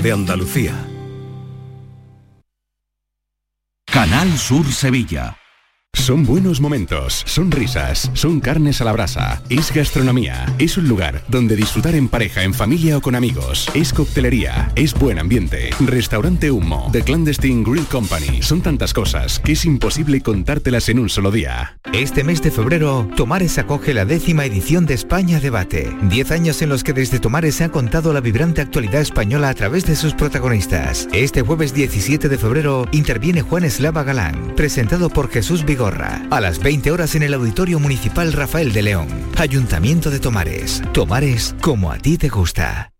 de Andalucía. Canal Sur Sevilla. Son buenos momentos, son risas, son carnes a la brasa, es gastronomía, es un lugar donde disfrutar en pareja, en familia o con amigos, es coctelería, es buen ambiente, restaurante Humo, The Clandestine Grill Company, son tantas cosas que es imposible contártelas en un solo día. Este mes de febrero, Tomares acoge la décima edición de España Debate. Diez años en los que desde Tomares se ha contado la vibrante actualidad española a través de sus protagonistas. Este jueves 17 de febrero interviene Juan Eslava Galán, presentado por Jesús Vigor a las 20 horas en el Auditorio Municipal Rafael de León. Ayuntamiento de Tomares. Tomares como a ti te gusta.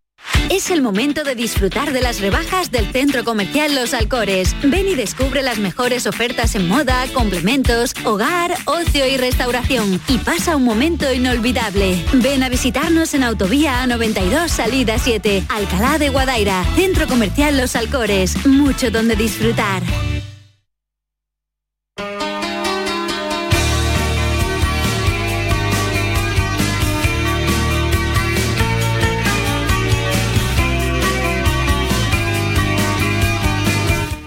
Es el momento de disfrutar de las rebajas del Centro Comercial Los Alcores. Ven y descubre las mejores ofertas en moda, complementos, hogar, ocio y restauración. Y pasa un momento inolvidable. Ven a visitarnos en Autovía A92 Salida 7, Alcalá de Guadaira, Centro Comercial Los Alcores. Mucho donde disfrutar.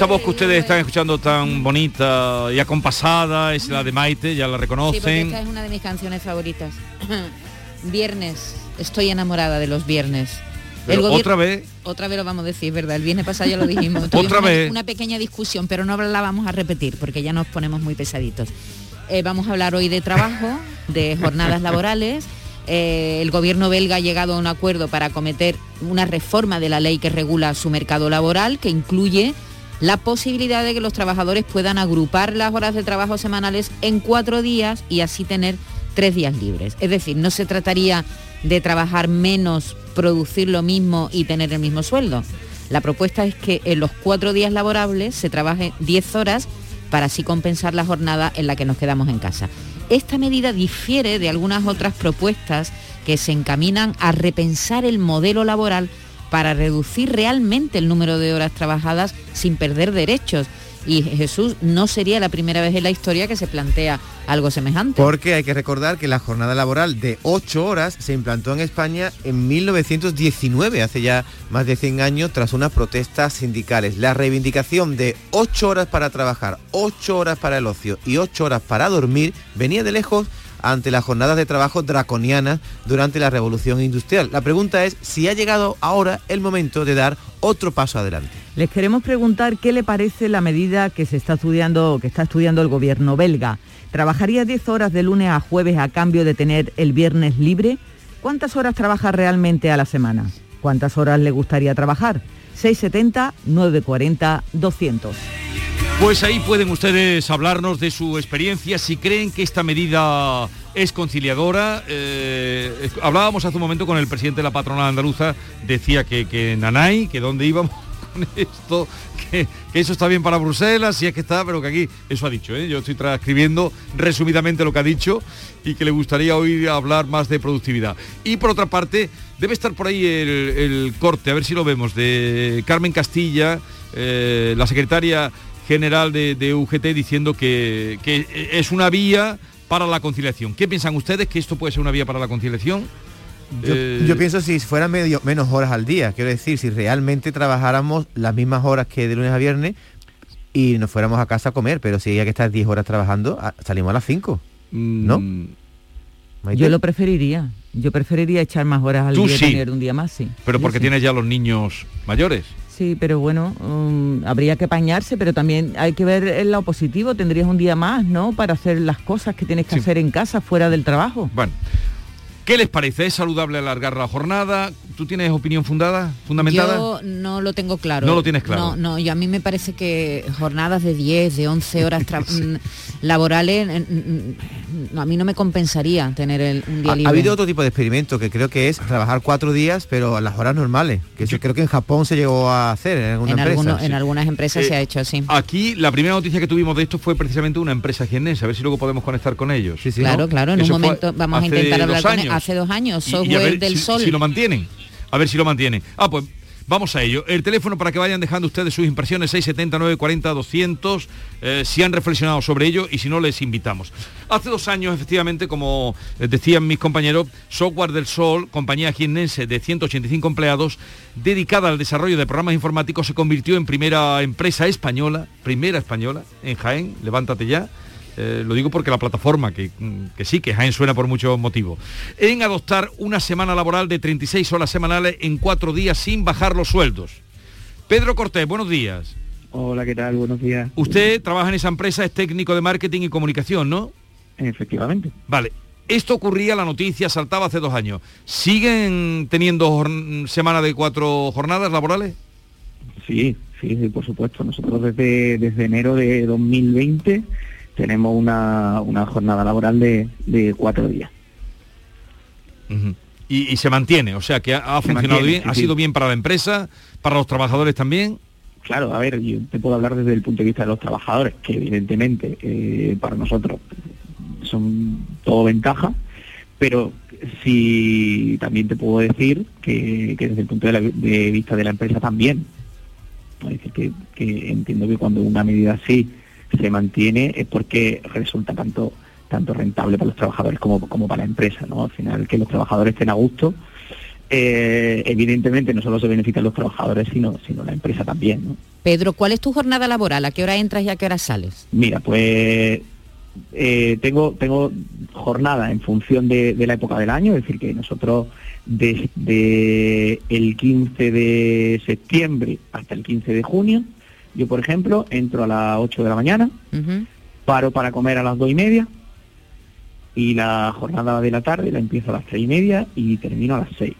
Esa voz que ustedes están escuchando tan bonita y acompasada es la de Maite, ya la Sí, reconocen. esta es una de mis canciones favoritas. viernes, estoy enamorada de los viernes. Gobier- otra vez. Otra vez lo vamos a decir, ¿verdad? El viernes pasado ya lo dijimos. Otra una, vez. Una pequeña discusión, pero no la vamos a repetir porque ya nos ponemos muy pesaditos. Eh, vamos a hablar hoy de trabajo, de jornadas laborales. Eh, el gobierno belga ha llegado a un acuerdo para acometer una reforma de la ley que regula su mercado laboral, que incluye la posibilidad de que los trabajadores puedan agrupar las horas de trabajo semanales en cuatro días y así tener tres días libres. Es decir, no se trataría de trabajar menos, producir lo mismo y tener el mismo sueldo. La propuesta es que en los cuatro días laborables se trabaje 10 horas para así compensar la jornada en la que nos quedamos en casa. Esta medida difiere de algunas otras propuestas que se encaminan a repensar el modelo laboral para reducir realmente el número de horas trabajadas sin perder derechos. Y Jesús no sería la primera vez en la historia que se plantea algo semejante. Porque hay que recordar que la jornada laboral de 8 horas se implantó en España en 1919, hace ya más de 100 años, tras unas protestas sindicales. La reivindicación de 8 horas para trabajar, 8 horas para el ocio y 8 horas para dormir venía de lejos ante las jornadas de trabajo draconianas durante la revolución industrial. La pregunta es si ha llegado ahora el momento de dar otro paso adelante. Les queremos preguntar qué le parece la medida que se está estudiando, que está estudiando el gobierno belga. ¿Trabajaría 10 horas de lunes a jueves a cambio de tener el viernes libre? ¿Cuántas horas trabaja realmente a la semana? ¿Cuántas horas le gustaría trabajar? 670 940 200. Pues ahí pueden ustedes hablarnos de su experiencia, si creen que esta medida es conciliadora. Eh, hablábamos hace un momento con el presidente de la patronal andaluza, decía que, que Nanay, que dónde íbamos con esto, que, eso está bien para Bruselas, si es que está, pero que aquí, eso ha dicho, ¿eh? yo estoy transcribiendo resumidamente lo que ha dicho y que le gustaría oír hablar más de productividad. Y por otra parte, debe estar por ahí el, el corte, a ver si lo vemos, de Carmen Castilla, eh, la secretaria general de, de UGT diciendo que, que es una vía para la conciliación. ¿Qué piensan ustedes que esto puede ser una vía para la conciliación? Yo, Eh, yo pienso si fueran medio, menos horas al día, quiero decir, si realmente trabajáramos las mismas horas que de lunes a viernes y nos fuéramos a casa a comer, pero si hay que estar 10 horas trabajando, a- salimos a las 5, ¿no? Mm, Maite. Yo lo preferiría. Yo preferiría echar más horas al Tú día y tener un día más, sí. pero Yo porque sí. tienes ya los niños mayores. Sí, pero bueno, um, habría que apañarse, pero también hay que ver el lado positivo. Tendrías un día más, ¿no? Para hacer las cosas que tienes que Sí. hacer en casa, fuera del trabajo. Bueno, ¿qué les parece? ¿Es saludable alargar la jornada? ¿Tú tienes opinión fundada, fundamentada? Yo no lo tengo claro. No lo tienes claro. No, no, y a mí me parece que jornadas de 10, de 11 horas mm, laborales, mm, mm, a mí no me compensaría tener el, un día Ha, ha habido otro tipo de experimento que creo que es trabajar cuatro días, pero a las horas normales. Que eso creo que en Japón se llegó a hacer en alguna en, empresa. alguno- en algunas empresas Eh, se ha hecho así. Aquí la primera noticia que tuvimos de esto fue precisamente una empresa jiennense, a ver si luego podemos conectar con ellos. Claro, claro, en un Eso momento vamos a intentar hablar con él. años. Hace dos años, Y- y a software ver del si- sol. Si lo mantienen. A ver si lo mantienen. Ah, pues vamos a ello. El teléfono para que vayan dejando ustedes sus impresiones 679 40 200 eh, si han reflexionado sobre ello y si no les invitamos. Hace dos años, efectivamente, como eh, decían mis compañeros, Software del Sol, compañía jiennense de 185 empleados, dedicada al desarrollo de programas informáticos, se convirtió en primera empresa española, primera española, en Jaén, levántate ya, eh, lo digo porque la plataforma, que, que sí, que Jaén suena por muchos motivos, en adoptar una semana laboral de 36 horas semanales en cuatro días sin bajar los sueldos. Pedro Cortés, buenos días. Hola, ¿qué tal? Buenos días. Usted trabaja en esa empresa, es técnico de marketing y comunicación, ¿no? Efectivamente. Vale. Esto ocurría, la noticia saltaba hace dos años. ¿Siguen teniendo semana de cuatro jornadas laborales? Sí, sí, sí, por supuesto. Nosotros desde, desde enero de 2020 tenemos una, una jornada laboral de, de cuatro días. Y, y se mantiene, o sea que ha, ha Se funcionado mantiene, bien, sí, ha sí. sido bien para la empresa, para los trabajadores también. Claro, a ver, yo te puedo hablar desde el punto de vista de los trabajadores, que evidentemente eh, para nosotros son todo ventaja, pero sí también te puedo decir que, que desde el punto de, la- de vista de la empresa también. Es decir, que, que entiendo que cuando una medida así se mantiene es porque resulta tanto tanto rentable para los trabajadores como, como para la empresa, ¿no? Al final que los trabajadores estén a gusto, eh, evidentemente no solo se benefician los trabajadores, sino, sino la empresa también, ¿no? Pedro, ¿cuál es tu jornada laboral? ¿A qué hora entras y a qué hora sales? Mira, pues eh, tengo tengo jornada en función de, de la época del año, es decir, que nosotros desde el 15 de septiembre hasta el 15 de junio, yo por ejemplo entro a las 8 de la mañana, paro para comer a las 2 y media y la jornada de la tarde la empiezo a las 3 y media y termino a las 6.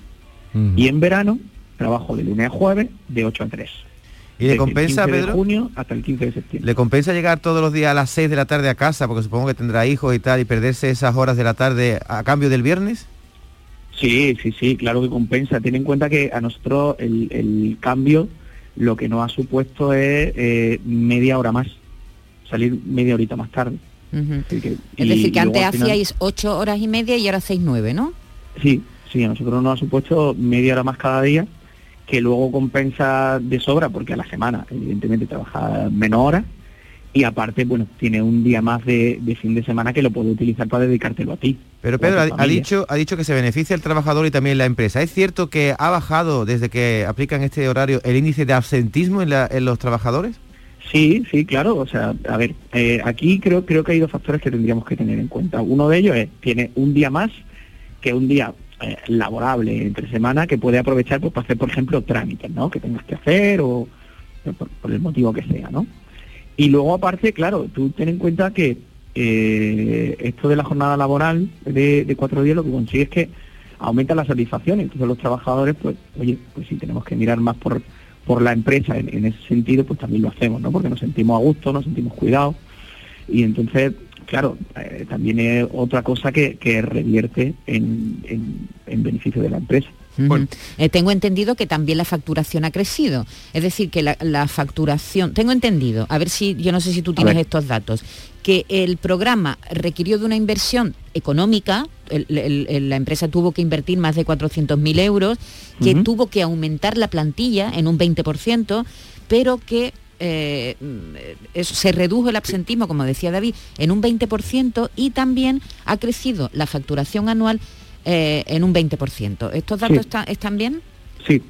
Y en verano trabajo de lunes a jueves de 8 a 3. ¿Y le el compensa, 15 de Pedro? junio hasta el 15 de septiembre. ¿Le compensa llegar todos los días a las 6 de la tarde a casa? Porque supongo que tendrá hijos y tal, y perderse esas horas de la tarde a cambio del viernes. Sí, sí, sí, claro que compensa. Ten en cuenta que a nosotros el, el cambio lo que nos ha supuesto es eh, media hora más, salir media horita más tarde. Que- Es decir, y que antes al final- hacíais ocho horas y media y ahora hacéis nueve, ¿no? Sí, sí, a nosotros nos ha supuesto media hora más cada día, que luego compensa de sobra, porque a la semana, evidentemente, trabaja menos horas, y aparte, bueno, tiene un día más de, de fin de semana que lo puede utilizar para dedicártelo a ti. Pero Pedro ha, dicho, ha dicho que se beneficia el trabajador y también la empresa. ¿Es cierto que ha bajado desde que aplican este horario el índice de absentismo en, la- en los trabajadores? Sí, sí, claro. O sea, a ver, eh, aquí creo creo que hay dos factores que tendríamos que tener en cuenta. Uno de ellos es tiene un día más que un día eh, laborable entre semana que puede aprovechar pues, para hacer, por ejemplo, trámites, ¿no? Que tengas que hacer o o por, por el motivo que sea, ¿no? Y luego aparte, claro, tú ten en cuenta que eh, esto de la jornada laboral de, cuatro días lo que consigue es que aumenta la satisfacción. Entonces los trabajadores, pues, oye, pues si tenemos que mirar más por, por la empresa en, ese sentido, pues también lo hacemos, ¿no? Porque nos sentimos a gusto, nos sentimos cuidados. Y entonces, claro, eh, también es otra cosa que, revierte en- en beneficio de la empresa. Eh, tengo entendido que también la facturación ha crecido. Es decir, que la, la facturación, tengo entendido, a ver si, yo no sé si tú tienes estos datos, que el programa requirió de una inversión económica, el- el- el- la empresa tuvo que invertir más de 400.000 euros, que tuvo que aumentar la plantilla en un 20%, pero que eh, eso, se redujo el absentismo, como decía David, en un 20% y también ha crecido la facturación anual eh, en un 20%. ¿Estos datos Sí. está- están bien? Sí.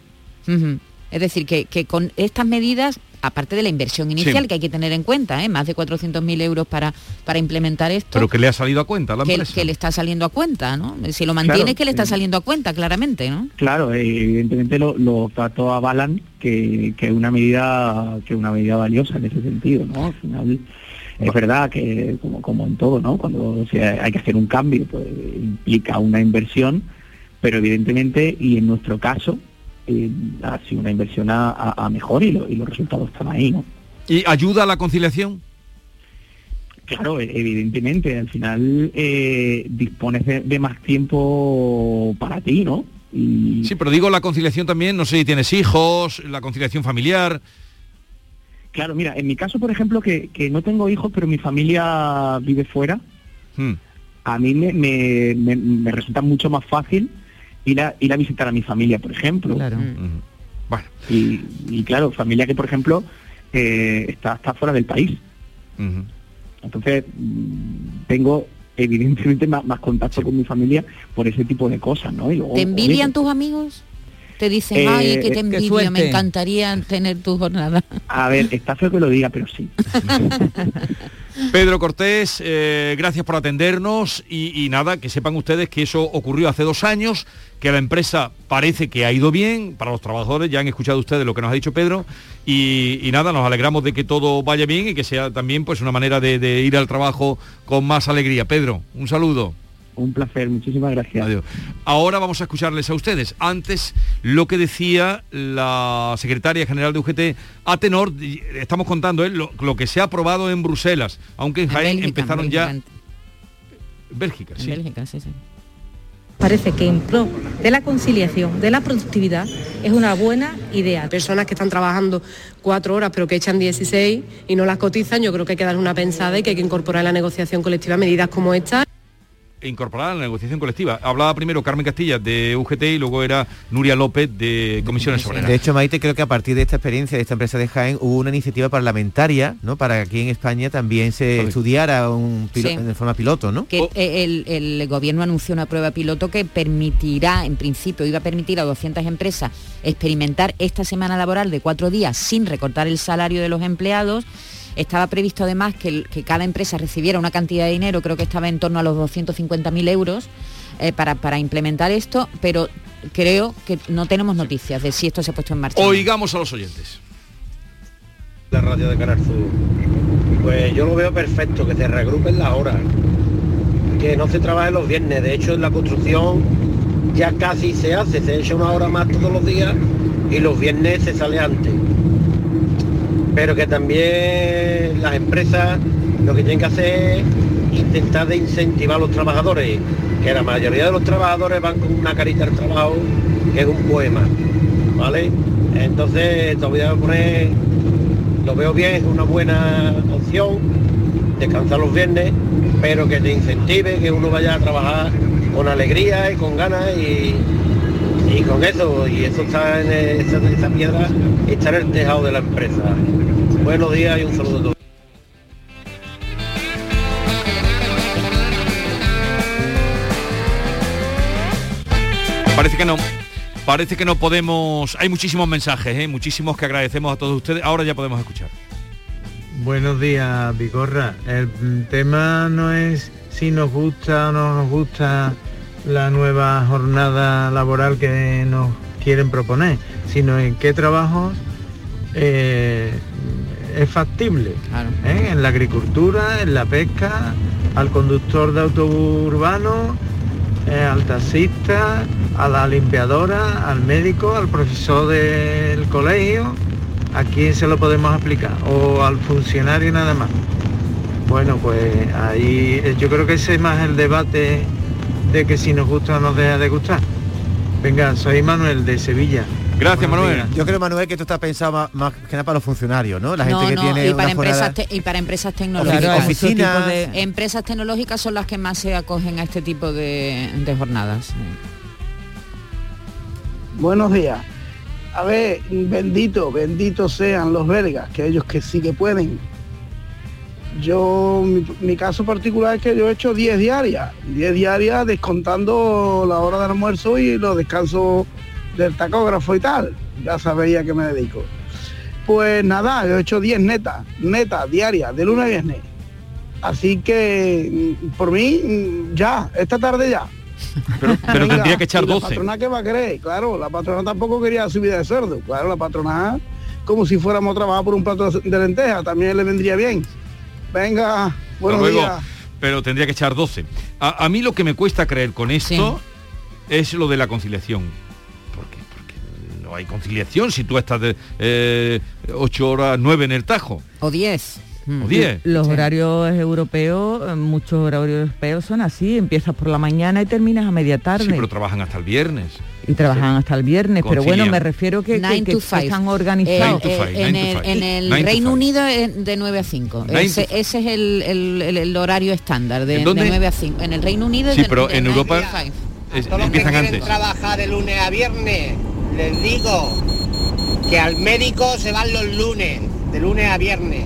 Es decir, que, que con estas medidas, aparte de la inversión inicial Sí. que hay que tener en cuenta, ¿eh? más de 400.000 euros para, para implementar esto, Pero que le ha salido a cuenta a la que, empresa. que le está saliendo a cuenta, ¿no? Si lo mantiene Claro, que le está sí. saliendo a cuenta, claramente, ¿no? Claro, eh, evidentemente lo- los datos avalan que, que es una medida que una medida valiosa en ese sentido, ¿no? Al final es verdad que como, como en todo, ¿no? Cuando hay que hacer un cambio, pues implica una inversión, pero evidentemente, y en nuestro caso, eh, ha sido una inversión a, mejor y, lo- y los resultados están ahí, ¿no? ¿Y ayuda a la conciliación? Claro, e- evidentemente, al final eh, dispones de, de más tiempo para ti, ¿no? Y Sí, pero digo la conciliación también, no sé si tienes hijos, la conciliación familiar. Claro, mira, en mi caso, por ejemplo, que, que no tengo hijos, pero mi familia vive fuera, Hmm. a mí me, me- me- me resulta mucho más fácil ir a, ir a visitar a mi familia, por ejemplo. Claro. Ujú. Bueno, Y, y claro, familia que, por ejemplo, eh, está, está fuera del país. ujú. Entonces, mm, tengo evidentemente más, más contacto con mi familia por ese tipo de cosas, ¿no? Y luego, ¿Te envidian oye, tus amigos? Te dicen, Eh, ay, que qué te envidio, me encantaría tener tu jornada. A ver, está feo que lo diga, pero sí. Pedro Cortés, eh, gracias por atendernos y, y nada, que sepan ustedes que eso ocurrió hace dos años, que la empresa parece que ha ido bien para los trabajadores, ya han escuchado ustedes lo que nos ha dicho Pedro y, y nada, nos alegramos de que todo vaya bien y que sea también pues una manera de, de ir al trabajo con más alegría. Pedro, un saludo. Un placer, muchísimas gracias. Adiós. Ahora vamos a escucharles a ustedes. Antes, lo que decía la secretaria general de UGT a tenor, estamos contando ¿eh? lo, lo que se ha aprobado en Bruselas, aunque en Jaén Bélgica, empezaron ya... Bélgica, en sí. Bélgica, sí, sí. Parece que en pro de la conciliación, de la productividad, es una buena idea. Personas que están trabajando cuatro horas pero que echan 16 y no las cotizan, yo creo que hay que dar una pensada y que hay que incorporar en la negociación colectiva medidas como esta. Incorporada en la negociación colectiva. Hablaba primero Carmen Castilla de UGT y luego era Nuria López de Comisiones Obreras. De hecho, Maite, creo que a partir de esta experiencia de esta empresa de Jaén hubo una iniciativa parlamentaria, ¿no? Para que aquí en España también se estudiara un pilo- Sí. de forma piloto, ¿no? Que eh, el, el gobierno anunció una prueba piloto que permitirá, en principio, iba a permitir a 200 empresas experimentar esta semana laboral de cuatro días sin recortar el salario de los empleados. Estaba previsto además que, cada empresa recibiera una cantidad de dinero, creo que estaba en torno a los 250.000 euros, eh, para, para implementar esto, pero creo que no tenemos noticias de si esto se ha puesto en marcha. Oigamos a los oyentes. la radio de Canal Sur. Pues yo lo veo perfecto, que se regrupen las horas, que no se trabaje los viernes. De hecho, en la construcción ya casi se hace, se echa una hora más todos los días y los viernes se sale antes. Pero que también las empresas lo que tienen que hacer es intentar de incentivar a los trabajadores, que la mayoría de los trabajadores van con una carita al trabajo, que es un poema, ¿vale? Entonces te voy a poner lo veo bien, es una buena opción, descansar los viernes, pero que te incentive, que uno vaya a trabajar con alegría y con ganas y, y con eso, y eso está en esa, esa piedra está en el tejado de la empresa. Buenos días y un saludo a todos. Parece que no. Parece que no podemos... Hay muchísimos mensajes, ¿eh? muchísimos que agradecemos a todos ustedes. Ahora ya podemos escuchar. Buenos días, Bigorra. El tema no es si nos gusta o no nos gusta la nueva jornada laboral que nos quieren proponer, sino en qué trabajos eh, es factible. ¿eh? En la agricultura, en la pesca, al conductor de autobús urbano, eh, al taxista, a la limpiadora, al médico, al profesor del colegio, ¿a quién se lo podemos aplicar? O al funcionario nada más. Bueno, pues ahí yo creo que ese es más el debate de que si nos gusta nos deja de gustar. Venga, soy Manuel de Sevilla. Gracias, Buenos Manuel. días. Yo creo, Manuel, que esto está pensado más, más que nada para los funcionarios, ¿no? La gente no, que no, tiene y para, empresas te- y para empresas tecnológicas. Claro, Oficinas. tipo de- Empresas tecnológicas son las que más se acogen a este tipo de, de jornadas. Buenos días. A ver, bendito, benditos sean los belgas, que ellos que sí que pueden. Yo, mi, mi caso particular es que yo he hecho 10 diarias, 10 diarias descontando la hora del almuerzo y los descansos del tacógrafo y tal. Ya sabéis a qué me dedico. Pues nada, yo he hecho 10 netas, netas, diarias, de lunes a viernes. Así que, mm, por mí, mm, ya, esta tarde ya. Pero, pero Venga, tendría que echar ¿y La 12. patrona que va a querer, claro, la patrona tampoco quería subida de sueldo. Claro, la patrona, como si fuéramos a trabajar por un plato de lentejas, también le vendría bien. Venga, buenos Hasta luego. días. Pero tendría que echar 12. A, a mí lo que me cuesta creer con esto es lo de la conciliación. ¿Por qué? Porque no hay conciliación si tú estás de eh, 8 horas, 9 en el Tajo. O 10. O 10. Los horarios europeos, eh, muchos horarios europeos son así, empiezas por la mañana y terminas a media tarde. Sí, pero trabajan hasta el viernes. Y trabajan hasta el viernes, pero bueno, me refiero que, que- que están organizados. Eh, eh, en el, en el Nine to Reino. Unido es de 9 a 5. Nine Ese, es el, el- el- el horario estándar, de, de 9 a 5. En el Reino Unido es Sí, de- pero de en Europa es- Todos los que quieren antes. trabajar de lunes a viernes, les digo que al médico se van los lunes, de lunes a viernes.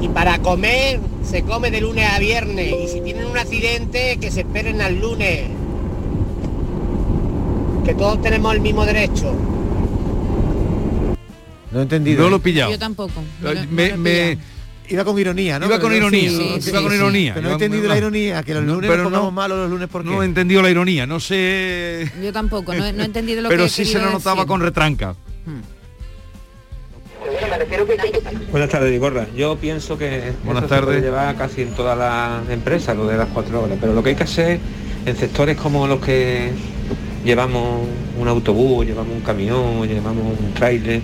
Y para comer se come de lunes a viernes. Y si tienen un accidente, que se esperen al lunes. Que todos tenemos el mismo derecho. No he entendido. No lo he pillado. Yo tampoco. Me- me- Iba con ironía, ¿no? Iba con Pero- ironía, sí, iba con ironía. Pero no he entendido la ironía, que los No, lunes pero nos pongamos no- malos, los lunes por qué. No he entendido la ironía, no sé... Yo tampoco, no, he- no he entendido lo pero que he sí se lo notaba decir. con retranca. Buenas tardes, Vigorra. Yo pienso que Buenas esto se puede tardes. llevar casi en todas las empresas, lo de las cuatro horas, pero lo que hay que hacer en sectores como los que llevamos un autobús, llevamos un camión, llevamos un tráiler, eh,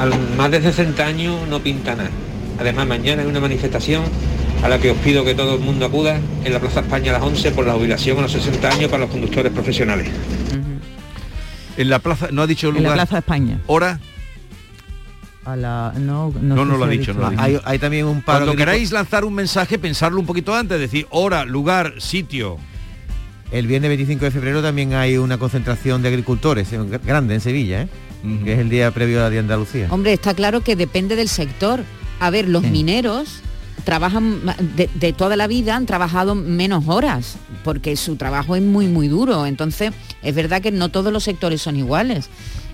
al más de 60 años no pinta nada. Además, mañana hay una manifestación a la que os pido que todo el mundo acuda en la Plaza España a las 11 por la jubilación a los 60 años para los conductores profesionales. En la plaza, no ha dicho En la lugar. Plaza España. ¿Hora? A la, no, no, No, sé no si lo ha dicho, no lo ha dicho. Hay, hay también un paro Cuando que- queráis lanzar un mensaje, pensarlo un poquito antes, decir hora, lugar, sitio. El viernes 25 de febrero también hay una concentración de agricultores eh, grande en Sevilla, ¿eh? que es el día previo a la de Andalucía. Hombre, está claro que depende del sector. A ver, los mineros trabajan de toda la vida han trabajado menos horas porque su trabajo es muy muy duro entonces es verdad que no todos los sectores son iguales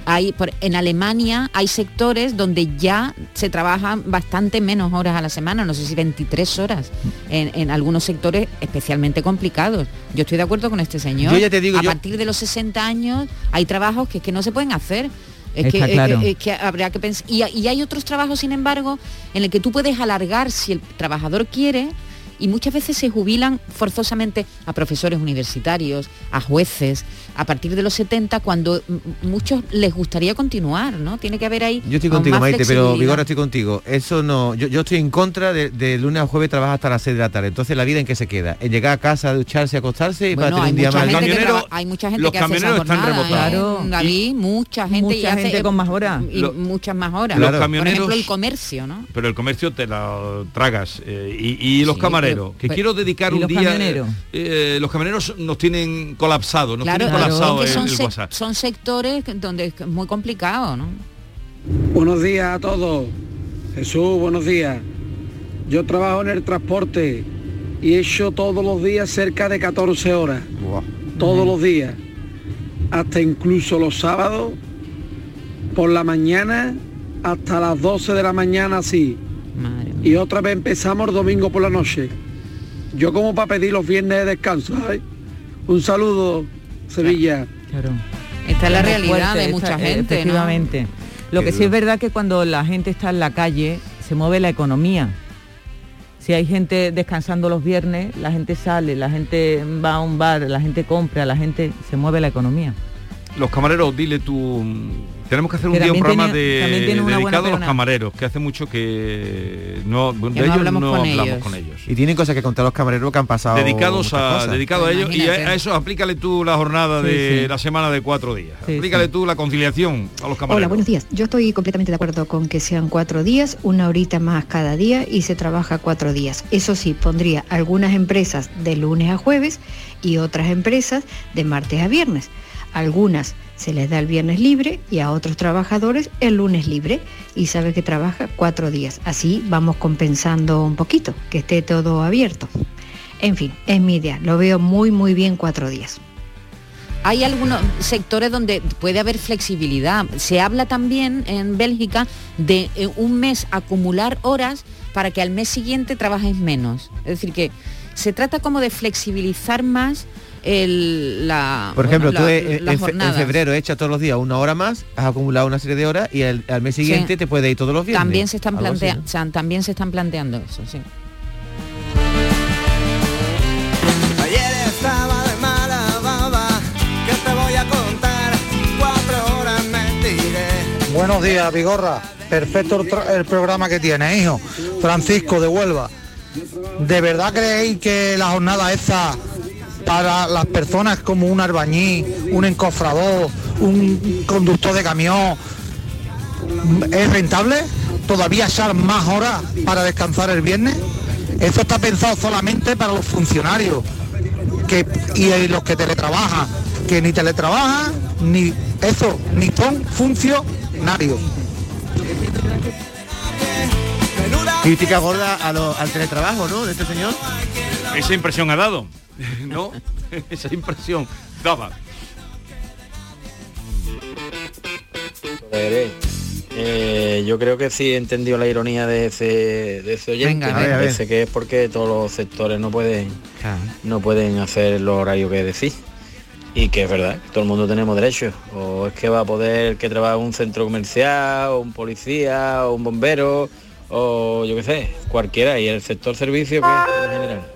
hay por- en Alemania hay sectores donde ya se trabajan bastante menos horas a la semana no sé si 23 horas en, en algunos sectores especialmente complicados yo estoy de acuerdo con este señor Yo ya te digo, a yo- partir de los 60 años hay trabajos que, que no se pueden hacer es que, claro. que habría que pensar. Y, y hay otros trabajos, sin embargo, en el que tú puedes alargar si el trabajador quiere y muchas veces se jubilan forzosamente a profesores universitarios, a jueces, a partir de los 70, cuando muchos les gustaría continuar, ¿no? Tiene que haber ahí. Yo estoy contigo, Maite, pero flexibilidad. Vigor, estoy contigo. Eso no, yo, yo estoy en contra de, de lunes a jueves trabajar hasta las 6 de la tarde. Entonces la vida en qué se queda, en llegar a casa, ducharse, acostarse y Bueno, para tener un día más. traba- hay mucha gente los que hace esa camioneros están jornada, rebotados. ¿eh? Claro. David, mucha gente Mucha y hace- gente con más horas. y Lo- muchas más horas. Los Por camioneros- ejemplo, el comercio, ¿no? Pero el comercio te la tragas. eh, y, y los Sí, camareros, que pero- quiero dedicar ¿y un día. camioneros? eh, los camioneros nos tienen colapsado, nos Claro, tienen claro, colapsado el, son, el WhatsApp. son sectores donde es muy complicado, ¿no? Buenos días a todos. Jesús, buenos días. Yo trabajo en el transporte y he hecho todos los días cerca de 14 horas. Todos los días. Hasta incluso los sábados por la mañana hasta las 12 de la mañana así. Y otra vez empezamos el domingo por la noche. Yo como para pedir los viernes de descanso. ¿sabes? Un saludo, Sevilla. Claro. Esta es la realidad fuerte, de esta- mucha gente, ¿no? Efectivamente. Lo Qué que sí es verdad que cuando la gente está en la calle se mueve la economía. Si hay gente descansando los viernes, la gente sale, la gente va a un bar, la gente compra, la gente se mueve la economía. Los camareros, dile tú. Tenemos que hacer un día programa tiene- de, dedicado a los camareros, que hace mucho que no, de no ellos hablamos no con hablamos ellos. con ellos. Y tienen cosas que contar los camareros que han pasado. dedicados a cosas. dedicado a ellos y a, a eso aplícale tú la jornada Sí, de sí. la semana de cuatro días Sí, aplícale sí. tú la conciliación a los camareros Hola, buenos días. Yo estoy completamente de acuerdo con que sean cuatro días, una horita más cada día y se trabaja cuatro días. Eso sí, pondría algunas empresas de lunes a jueves y otras empresas de martes a viernes. Algunas se les da el viernes libre y a otros trabajadores el lunes libre y sabe que trabaja cuatro días. Así vamos compensando un poquito, que esté todo abierto. En fin, es mi idea. Lo veo muy, muy bien cuatro días. Hay algunos sectores donde puede haber flexibilidad. Se habla también en Bélgica de eh, un mes acumular horas para que al mes siguiente trabajes menos. Es decir, que se trata como de flexibilizar más el, la... Por ejemplo, tú eh, en, febrero echas todos los días una hora más, has acumulado una serie de horas y al mes siguiente te puedes ir todos los días También se están, planteando ¿no? o sea, también se están planteando eso, sí. Buenos días, Vigorra. Perfecto el programa que tiene, hijo. Francisco de Huelva. ¿De verdad creéis que la jornada esta para las personas como un albañil, un encofrador, un conductor de camión, es rentable? ¿Todavía echar más horas para descansar el viernes? Eso está pensado solamente para los funcionarios que, y los que teletrabajan, que ni teletrabajan, ni eso, ni son funcionarios. Crítica gorda a lo- al teletrabajo, ¿no? De este señor. Esa impresión ha dado, ¿no? Esa impresión daba. Eh, yo creo que sí he entendido la ironía de ese, de ese oyente. Venga, a Me ver, a ver. parece que es porque todos los sectores no pueden no pueden hacer los horarios que decís. Y que es verdad, que todo el mundo tenemos derechos. O es que va a poder que trabaja en un centro comercial, o un policía, o un bombero, o yo qué sé, cualquiera. Y el sector servicio que en general.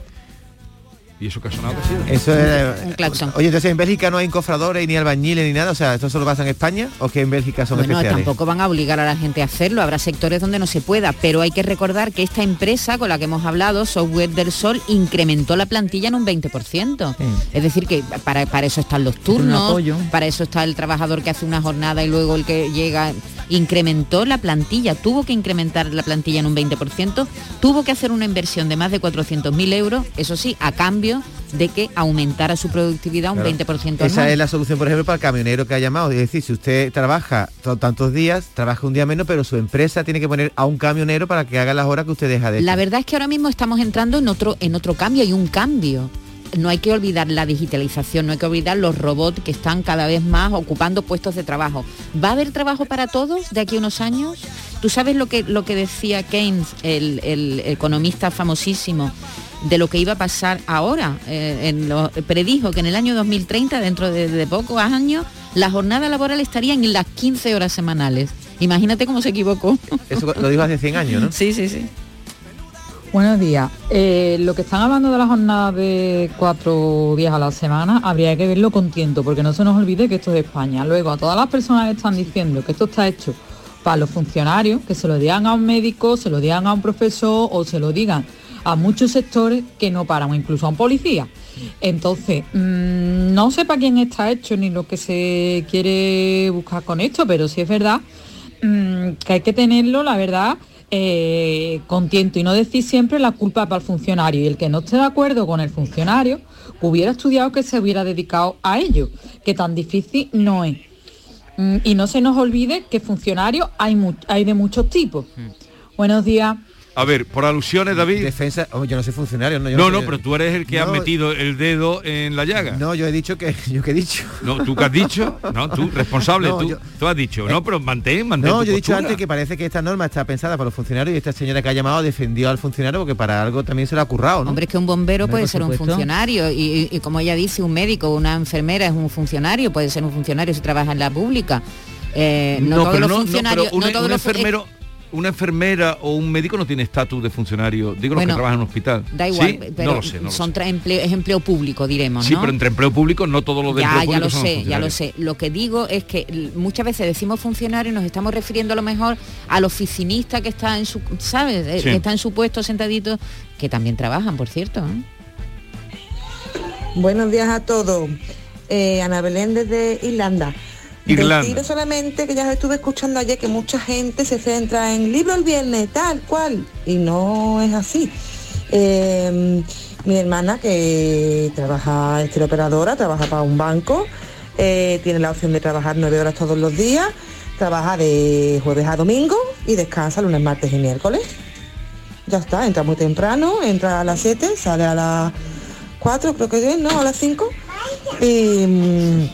¿Y eso que ha sonado? Eso es... Un claxon. Oye, entonces en Bélgica no hay encofradores ni albañiles ni nada, o sea, ¿esto solo pasa en España o que en Bélgica son Bueno, especiales? tampoco van a obligar a la gente a hacerlo, habrá sectores donde no se pueda, pero hay que recordar que esta empresa con la que hemos hablado, Software del Sol, incrementó la plantilla en un 20%. Es decir, que para, para eso están los turnos, apoyo. para eso está el trabajador que hace una jornada y luego el que llega, incrementó la plantilla, tuvo que incrementar la plantilla en un 20%, tuvo que hacer una inversión de más de 400.000 euros, eso sí, a cambio de que aumentara su productividad un Claro. 20% Esa es la solución, por ejemplo, para el camionero que ha llamado. Es decir, si usted trabaja to- tantos días, trabaja un día menos, pero su empresa tiene que poner a un camionero para que haga las horas que usted deja de La verdad es que ahora mismo estamos entrando en otro, en otro cambio, hay un cambio. No hay que olvidar la digitalización, no hay que olvidar los robots que están cada vez más ocupando puestos de trabajo. ¿Va a haber trabajo para todos de aquí a unos años? ¿Tú sabes lo que, lo que decía Keynes, el, el economista famosísimo, de lo que iba a pasar ahora? Eh, en lo- predijo que en el año 2030, dentro de, de pocos años, la jornada laboral estaría en las 15 horas semanales. Imagínate cómo se equivocó. Eso lo dijo hace 100 años, ¿no? Sí, sí, sí. Buenos días. Eh, lo que están hablando de la jornada de cuatro días a la semana habría que verlo con tiento, porque no se nos olvide que esto es España. Luego, a todas las personas que están diciendo que esto está hecho para los funcionarios, que se lo digan a un médico, se lo digan a un profesor o se lo digan a muchos sectores que no paran, incluso a un policía. Entonces, mm, no sé para quién está hecho ni lo que se quiere buscar con esto, pero sí es verdad mm, que hay que tenerlo, la verdad, eh, con tiento y no decir siempre la culpa para el funcionario. Y el que no esté de acuerdo con el funcionario, hubiera estudiado que se hubiera dedicado a ello, que tan difícil no es. Mm, y no se nos olvide que funcionarios hay, hay de muchos tipos. Buenos días. A ver, por alusiones, David. Defensa, oh, yo no soy funcionario, no. yo No, soy- no, pero tú eres el que ha No, metido el dedo en la llaga. No, yo he dicho que yo que he dicho. No, tú que has dicho, no, tú, responsable, No, tú, yo- Eh, tú has dicho, no, pero mantén, mantén No, tu yo he dicho antes que parece que esta norma está pensada para los funcionarios y esta señora que ha llamado defendió al funcionario porque para algo también se le ha currado, ¿no? Hombre, es que un bombero puede ser un funcionario y, como ella dice, un médico, una enfermera es un funcionario, puede ser un funcionario si trabaja en la pública. Eh, no, todos pero los no, no, funcionarios, pero un, no todos un los eh, enfermero, una enfermera o un médico no tiene estatus de funcionario. Digo los Bueno, que trabajan en un hospital. Da igual, ¿Sí? pero no lo sé, no lo son sé. empleo- es empleo público, diremos, Sí, ¿no? pero entre empleo público no todos los de ya, empleo ya público lo son sé, ya lo sé. Lo que digo es que muchas veces decimos funcionario y nos estamos refiriendo a lo mejor al oficinista que está en su, ¿sabes? Eh, Sí. Que está en su puesto sentadito, que también trabajan, por cierto. ¿eh? Buenos días a todos. Eh, Ana Belén desde Irlanda. Irlanda. Deciros solamente que ya estuve escuchando ayer que mucha gente se centra en libro el viernes, tal cual, y no es así. Eh, mi hermana que trabaja, es teleoperadora, trabaja para un banco, eh, tiene la opción de trabajar nueve horas todos los días, trabaja de jueves a domingo y descansa lunes, martes y miércoles. Ya está, entra muy temprano, entra a las 7, sale a las 4, creo que es, ¿no? A las 5. Y, mm,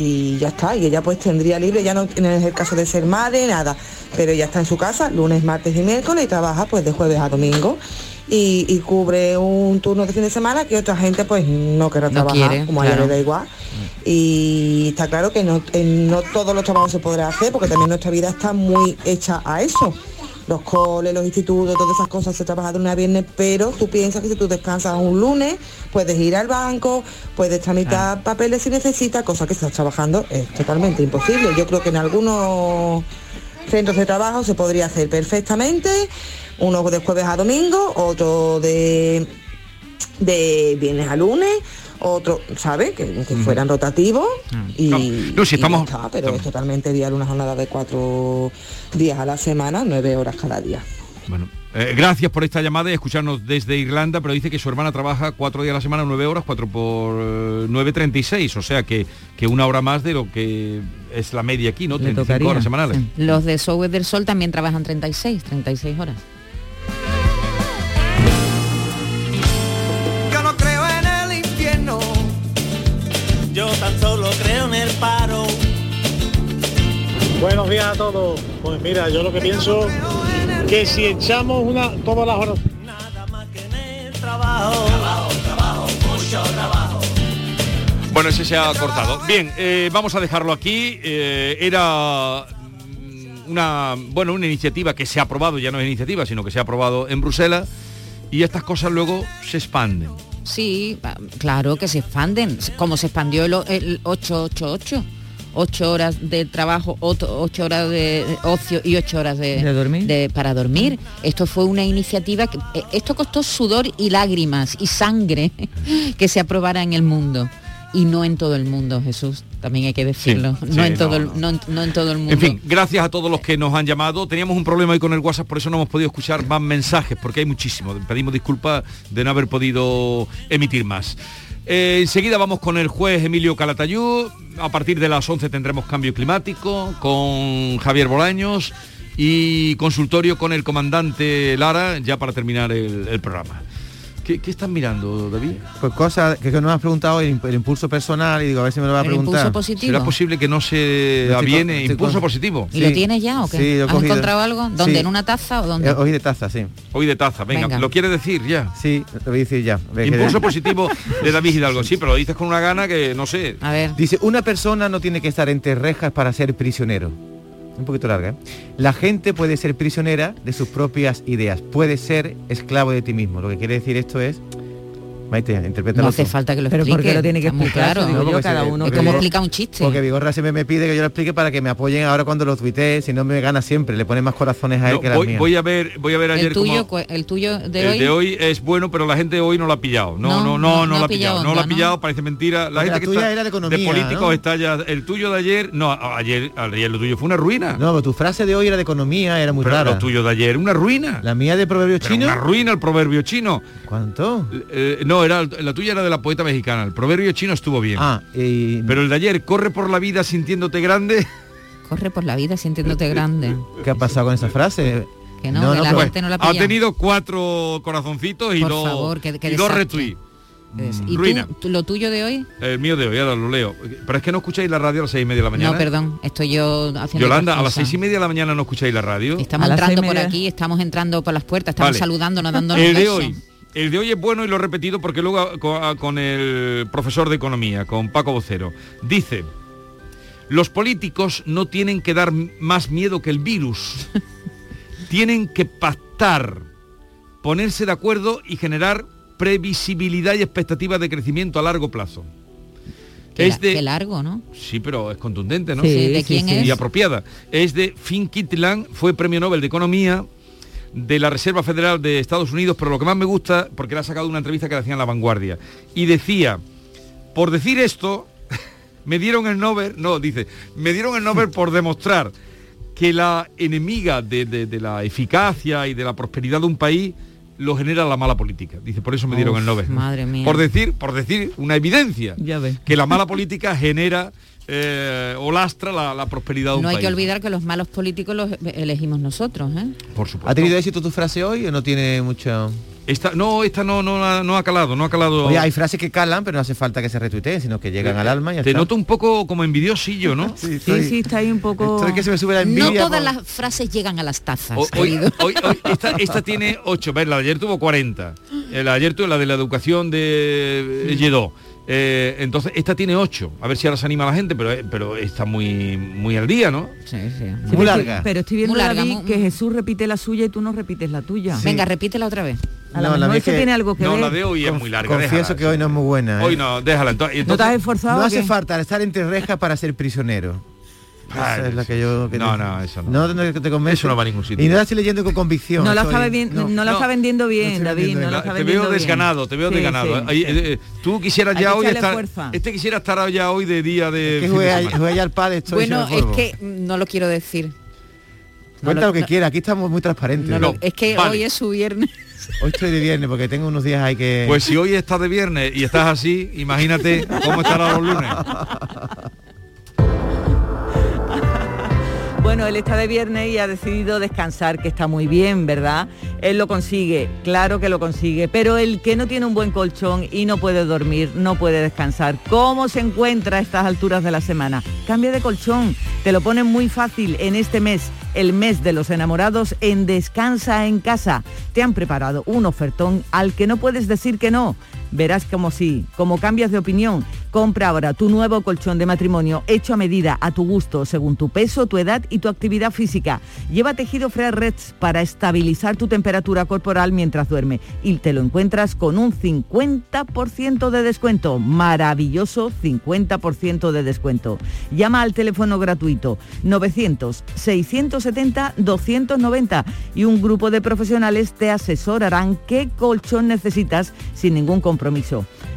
y ya está, y ella pues tendría libre, ya no tiene el caso de ser madre, nada, pero ya está en su casa lunes, martes y miércoles y trabaja pues de jueves a domingo. Y, y cubre un turno de fin de semana que otra gente pues no querrá No trabajar, quiere, como a ella le da igual. Y está claro que no, no todos los trabajos se podrá hacer porque también nuestra vida está muy hecha a eso. Los coles, los institutos, todas esas cosas se trabaja de lunes a viernes, pero tú piensas que si tú descansas un lunes, puedes ir al banco, puedes tramitar papeles si necesitas, cosa que estás trabajando es totalmente imposible. Yo creo que en algunos centros de trabajo se podría hacer perfectamente, uno de jueves a domingo, otro de, de viernes a lunes, otro, ¿sabes? Que, que fueran rotativos y, No, no, si y estamos- ya está, pero es totalmente diario, una jornada de cuatro días a la semana, nueve horas cada día. Bueno, eh, gracias por esta llamada y escucharnos desde Irlanda, pero dice que su hermana trabaja cuatro días a la semana, nueve horas, cuatro por eh, nueve, treinta y seis, o sea que, que una hora más de lo que es la media aquí, ¿no? Le 35 tocaría, horas semanales. Los de Software del Sol también trabajan 36, 36 horas. Yo tan solo creo en el paro. Buenos días a todos. Pues mira, yo lo que pienso que si echamos una todas las horas Trabajo, trabajo, trabajo, mucho trabajo. Bueno, ese se ha cortado. Bien, eh, vamos a dejarlo aquí. Eh, era mm, una, bueno, una iniciativa que se ha aprobado, ya no es iniciativa, sino que se ha aprobado en Bruselas y estas cosas luego se expanden. Sí, claro que se expanden, como se expandió el, el 888. 8 horas de trabajo, 8 horas de ocio y 8 horas de, ¿De dormir? para dormir. Esto fue una iniciativa que eh, esto costó sudor y lágrimas y sangre que se aprobara en el mundo y no en todo el mundo, Jesús. También hay que decirlo. sí, no en todo no, el, no. no en- no en todo el mundo. En fin, gracias a todos los que nos han llamado. Teníamos un problema hoy con el WhatsApp, por eso no hemos podido escuchar más mensajes, porque hay muchísimos. Pedimos disculpas de no haber podido emitir más. Eh, enseguida vamos con el juez Emilio Calatayud. A partir de las 11 tendremos cambio climático con Javier Bolaños y consultorio con el comandante Lara, ya para terminar el, el programa. ¿Qué, qué están mirando, David? Pues cosas que, que nos has preguntado, el, el impulso personal, y digo, a ver si me lo va a El preguntar. impulso positivo. ¿Será posible que no se estoy aviene estoy impulso con- positivo? ¿Y lo tienes ya o qué? Sí, lo he ¿Has cogido. encontrado algo? ¿Dónde? Sí. ¿En una taza o dónde? Eh, Hoy de taza, sí. Hoy de taza, venga, Venga. ¿lo quiere decir ya? Sí, lo voy a decir ya. Impulso positivo de David Hidalgo, sí, pero lo dices con una gana que no sé. A ver. Dice, una persona no tiene que estar entre rejas para ser prisionero. Un poquito larga, ¿eh? La gente puede ser prisionera de sus propias ideas. Puede ser esclavo de ti mismo. Lo que quiere decir esto es... Maite, interprétalo No hace tú. falta que lo Pero explique. ¿por qué lo tiene que explicar? claro. Digo yo, porque cada se- uno Es porque como explica un chiste. Porque Vigorra siempre me pide que yo lo explique para que me apoyen ahora cuando lo tuitee, si no me gana siempre. Le pone más corazones a él No, que las voy, mías. voy a ver, voy a ver ayer el tuyo, el tuyo de el hoy. de hoy es bueno, pero la gente hoy no lo ha pillado. No, No, no, no, no, no, no lo ha pillado. pillado No lo ha pillado, parece mentira. La Porque gente la que tuya está era de economía, políticos ¿no? está ya. El tuyo de ayer, no, a- ayer, ayer lo tuyo fue una ruina. No, pero tu frase de hoy era de economía, era muy Pero rara. lo tuyo de ayer, una ruina. La mía de proverbio Pero chino. Una ruina el proverbio chino. ¿Cuánto? Eh, no, era la tuya era de la poeta mexicana. El proverbio chino estuvo bien. Ah, y... Pero el de ayer, corre por la vida sintiéndote grande. Corre por la vida sintiéndote grande. ¿Qué ha pasado con esa frase? Que no, que la pero- gente no la ha pilla. tenido cuatro corazoncitos y Por dos, favor, que- que y dos desastre. retweets. Es- ¿Y ruina. tú, lo tuyo de hoy? El mío de hoy, ahora lo leo. Pero es que no escucháis la radio a las seis y media de la mañana. No, perdón, estoy yo haciendo Yolanda, a las seis y media de la mañana no escucháis la radio. Estamos entrando por aquí, estamos entrando por las puertas, estamos Vale. saludándonos, dándonos El de hoy. El de hoy es bueno y lo he repetido porque luego con, con el profesor de economía, con Paco Vocero, dice, los políticos no tienen que dar más miedo que el virus. tienen que pactar, ponerse de acuerdo y generar previsibilidad y expectativas de crecimiento a largo plazo. Qué, es de qué largo, ¿no? Sí, pero es contundente, ¿no? Sí, Sí, ¿de sí, quién sí. es? Y apropiada. Es de Finn Kitteland, fue premio Nobel de Economía de la Reserva Federal de Estados Unidos, pero lo que más me gusta, porque le ha sacado una entrevista que le hacía en La Vanguardia, y decía, por decir esto, me dieron el Nobel, no, dice, me dieron el Nobel por demostrar que la enemiga de, de- de la eficacia y de la prosperidad de un país lo genera la mala política. Dice, por eso me dieron Uf, el Nobel. madre mía. Por decir, por decir una evidencia Ya que la mala política genera eh, o lastra la, la prosperidad de un No hay país. que olvidar que los malos políticos los elegimos nosotros, ¿eh? Por supuesto. ¿Ha tenido éxito tu frase hoy o no tiene mucho...? Esta, no, esta no, no, ha- no ha calado, no ha calado. Oye, hay frases que calan, pero no hace falta que se retuiteen, sino que llegan al alma y Te está. noto un poco como envidiosillo, ¿no? Sí, Sí, sí, está ahí un poco... Estoy que se me sube la No envidia. todas por- las frases llegan a las tazas. Hoy, hoy- querido. hoy- hoy- esta, esta tiene 8, ver, la de ayer tuvo 40. Eh, La de ayer tuvo la de la educación de eh, Lledó. Eh, entonces, esta tiene 8. A ver si ahora se anima la gente, pero, eh, pero está muy, muy al día, ¿no? Sí, sí. Sí, pero estoy- Pero estoy viendo Muy larga, David, muy- que Jesús repite la suya y tú no repites la tuya. Venga, repítela otra vez. A lo No, la mejor que- tiene algo que No, ver. la de hoy es muy larga. Confieso déjala. que hoy no es muy buena. ¿eh? Hoy no, déjala. Entonces, ¿No te has esforzado? No hace falta estar entre rejas para ser prisionero. Esa es la que yo... que No, te- no, eso no. No, te convence. Eso no va a ningún sitio. Y no la estoy leyendo con convicción. No la, está, bebi- no, la está vendiendo bien, David. vendiendo la bien. te vendiendo veo bien. desganado, te veo desganado. sí. Eh, tú quisieras ya hoy estar... fuerza. Este quisiera estar ya hoy de día de... Que fin de juega, semana. juega ya al padre, estoy Bueno, es que no lo quiero decir. Cuenta lo que no. quiera, aquí estamos muy transparentes. Es que vale. hoy es su viernes. Hoy estoy de viernes porque tengo unos días hay que... Pues si hoy estás de viernes y estás así, imagínate cómo estará los lunes. Bueno, él está de viernes y ha decidido descansar, que está muy bien, ¿verdad? Él lo consigue, claro que lo consigue, pero el que no tiene un buen colchón y no puede dormir, no puede descansar, ¿cómo se encuentra a estas alturas de la semana? Cambia de colchón, te lo ponen muy fácil en este mes, el mes de los enamorados en Descansa en Casa. Te han preparado un ofertón al que no puedes decir que no. Verás como sí, como cambias de opinión. Compra ahora tu nuevo colchón de matrimonio hecho a medida, a tu gusto, según tu peso, tu edad y tu actividad física. Lleva tejido Fresh Reds para estabilizar tu temperatura corporal mientras duerme y te lo encuentras con un 50% de descuento. Maravilloso 50% de descuento. Llama al teléfono gratuito 900 670 290 y un grupo de profesionales te asesorarán qué colchón necesitas sin ningún compromiso.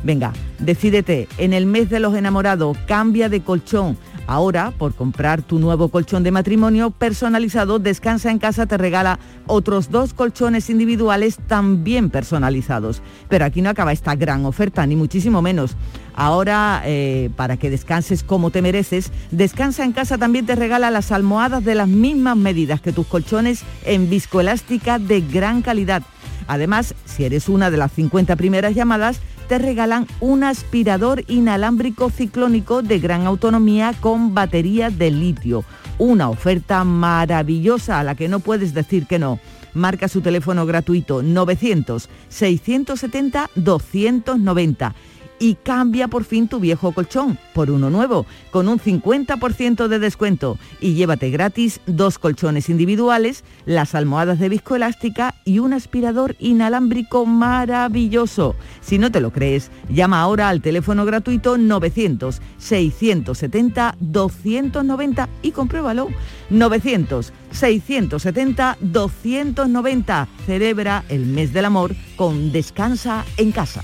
Venga, decídete, en el mes de los enamorados, cambia de colchón. Ahora, por comprar tu nuevo colchón de matrimonio personalizado, Descansa en casa te regala otros dos colchones individuales también personalizados. Pero aquí no acaba esta gran oferta, ni muchísimo menos. Ahora, eh, para que descanses como te mereces, Descansa en casa también te regala las almohadas de las mismas medidas que tus colchones en viscoelástica de gran calidad. Además, si eres una de las 50 primeras llamadas, te regalan un aspirador inalámbrico ciclónico de gran autonomía con batería de litio. Una oferta maravillosa a la que no puedes decir que no. Marca su teléfono gratuito 900-670-290 y cambia por fin tu viejo colchón por uno nuevo con un 50% de descuento y llévate gratis dos colchones individuales, las almohadas de viscoelástica y un aspirador inalámbrico maravilloso. Si no te lo crees, llama ahora al teléfono gratuito 900 670 290 y compruébalo. 900 670 290. Celebra el mes del amor con Descansa en casa.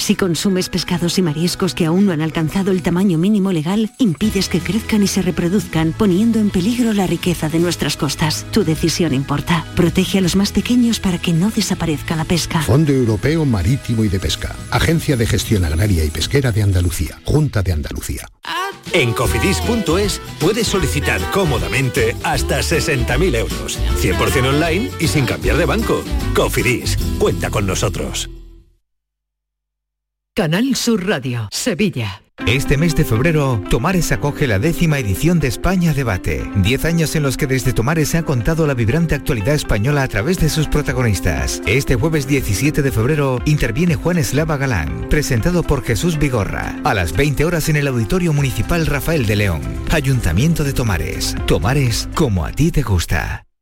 Si consumes pescados y mariscos que aún no han alcanzado el tamaño mínimo legal, impides que crezcan y se reproduzcan, poniendo en peligro la riqueza de nuestras costas. Tu decisión importa. Protege a los más pequeños para que no desaparezca la pesca. Fondo Europeo Marítimo y de Pesca. Agencia de Gestión Agraria y Pesquera de Andalucía. Junta de Andalucía. En cofidis.es puedes solicitar cómodamente hasta 60.000 euros. 100% online y sin cambiar de banco. Cofidis, cuenta con nosotros. Canal Sur Radio, Sevilla. Este mes de febrero, Tomares acoge la décima edición de España Debate. Diez años en los que desde Tomares se ha contado la vibrante actualidad española a través de sus protagonistas. Este jueves 17 de febrero interviene Juan Eslava Galán, presentado por Jesús Vigorra, a las 20 horas en el Auditorio Municipal Rafael de León. Ayuntamiento de Tomares. Tomares como a ti te gusta.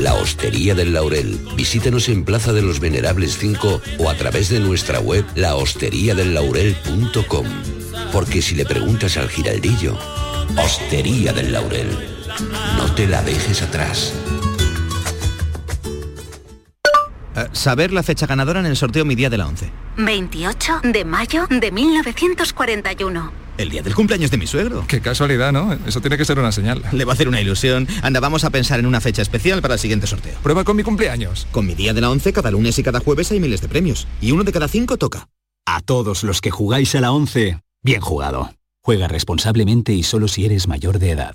La Hostería del Laurel. Visítenos en Plaza de los Venerables 5 o a través de nuestra web lahosteriadellaurel.com. Porque si le preguntas al giraldillo, Hostería del Laurel, no te la dejes atrás. Eh, saber la fecha ganadora en el sorteo Mi Día de la 11. 28 de mayo de 1941. El día del cumpleaños de mi suegro. Qué casualidad, ¿no? Eso tiene que ser una señal. Le va a hacer una ilusión. Anda, vamos a pensar en una fecha especial para el siguiente sorteo. Prueba con mi cumpleaños. Con mi día de la 11, cada lunes y cada jueves hay miles de premios. Y uno de cada cinco toca. A todos los que jugáis a la 11, bien jugado. Juega responsablemente y solo si eres mayor de edad.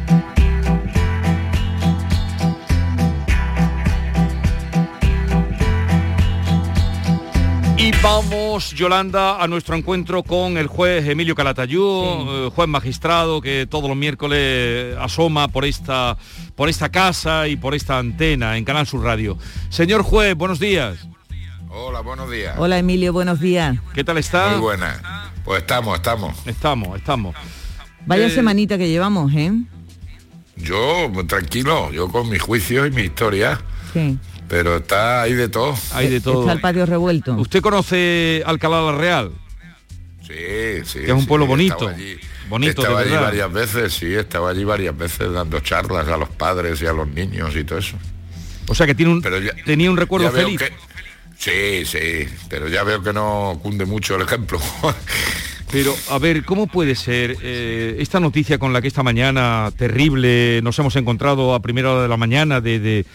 Vamos, Yolanda, a nuestro encuentro con el juez Emilio Calatayú, eh, juez magistrado que todos los miércoles asoma por esta, por esta casa y por esta antena en Canal Sur Radio. Señor juez, buenos días. Hola, buenos días. Hola Emilio, buenos días. ¿Qué tal está? Muy buena. Pues estamos, estamos. Estamos, estamos. Vaya Eh, semanita que llevamos, ¿eh? Yo, pues, tranquilo, yo con mi juicio y mi historia, Sí. Pero está ahí de todo. Hay de todo. Está el patio revuelto. ¿Usted conoce Alcalá la Real? Sí, sí. Que es un sí, pueblo bonito. allí. Bonito, Estaba allí varias veces, sí, estaba allí varias veces dando charlas a los padres y a los niños y todo eso. O sea que tiene un, tenía un recuerdo ya feliz. que- Sí, sí, pero ya veo que no cunde mucho el ejemplo. Pero, a ver, ¿cómo puede ser eh, esta noticia con la que esta mañana terrible nos hemos encontrado a primera hora de la mañana de, de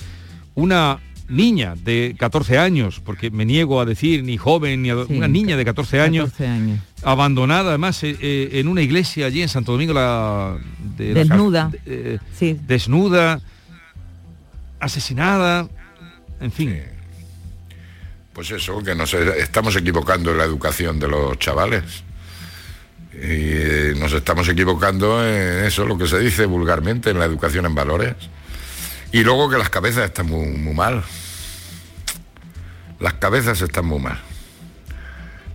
una niña de 14 años, porque me niego a decir ni joven, ni Sí, una niña de 14 años, 14 años. abandonada además eh, eh, en una iglesia allí en Santo Domingo la, de la- Desnuda. eh, Sí. desnuda, asesinada, en fin. Pues eso, que nos e- estamos equivocando en la educación de los chavales. Y eh, nos estamos equivocando en eso, lo que se dice vulgarmente, en la educación en valores. Y luego que las cabezas están muy, muy mal. Las cabezas están muy mal.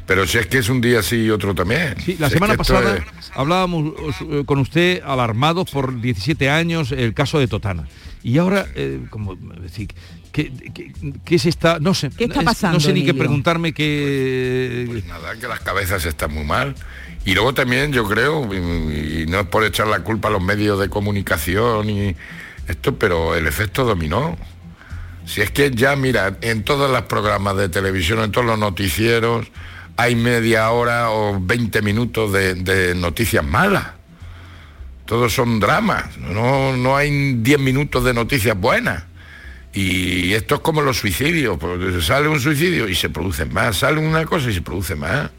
Pero si es que es un día sí y otro también. Sí, la Si es semana que pasada es- hablábamos eh, con usted alarmados por 17 años el caso de Totana. Y ahora, eh, como decir, ¿qué, qué, qué se está? No sé. ¿Qué está es- pasando, No sé ni qué preguntarme qué. Pues nada, que las cabezas están muy mal. Y luego también yo creo, y, y no es por echar la culpa a los medios de comunicación y esto, pero el efecto dominó. Si es que ya, mira, en todos los programas de televisión, en todos los noticieros, hay media hora o 20 minutos de, noticias malas. Todos son dramas, no, no hay 10 minutos de noticias buenas. Y esto es como los suicidios, pues sale un suicidio y se produce más, sale una cosa y se produce más.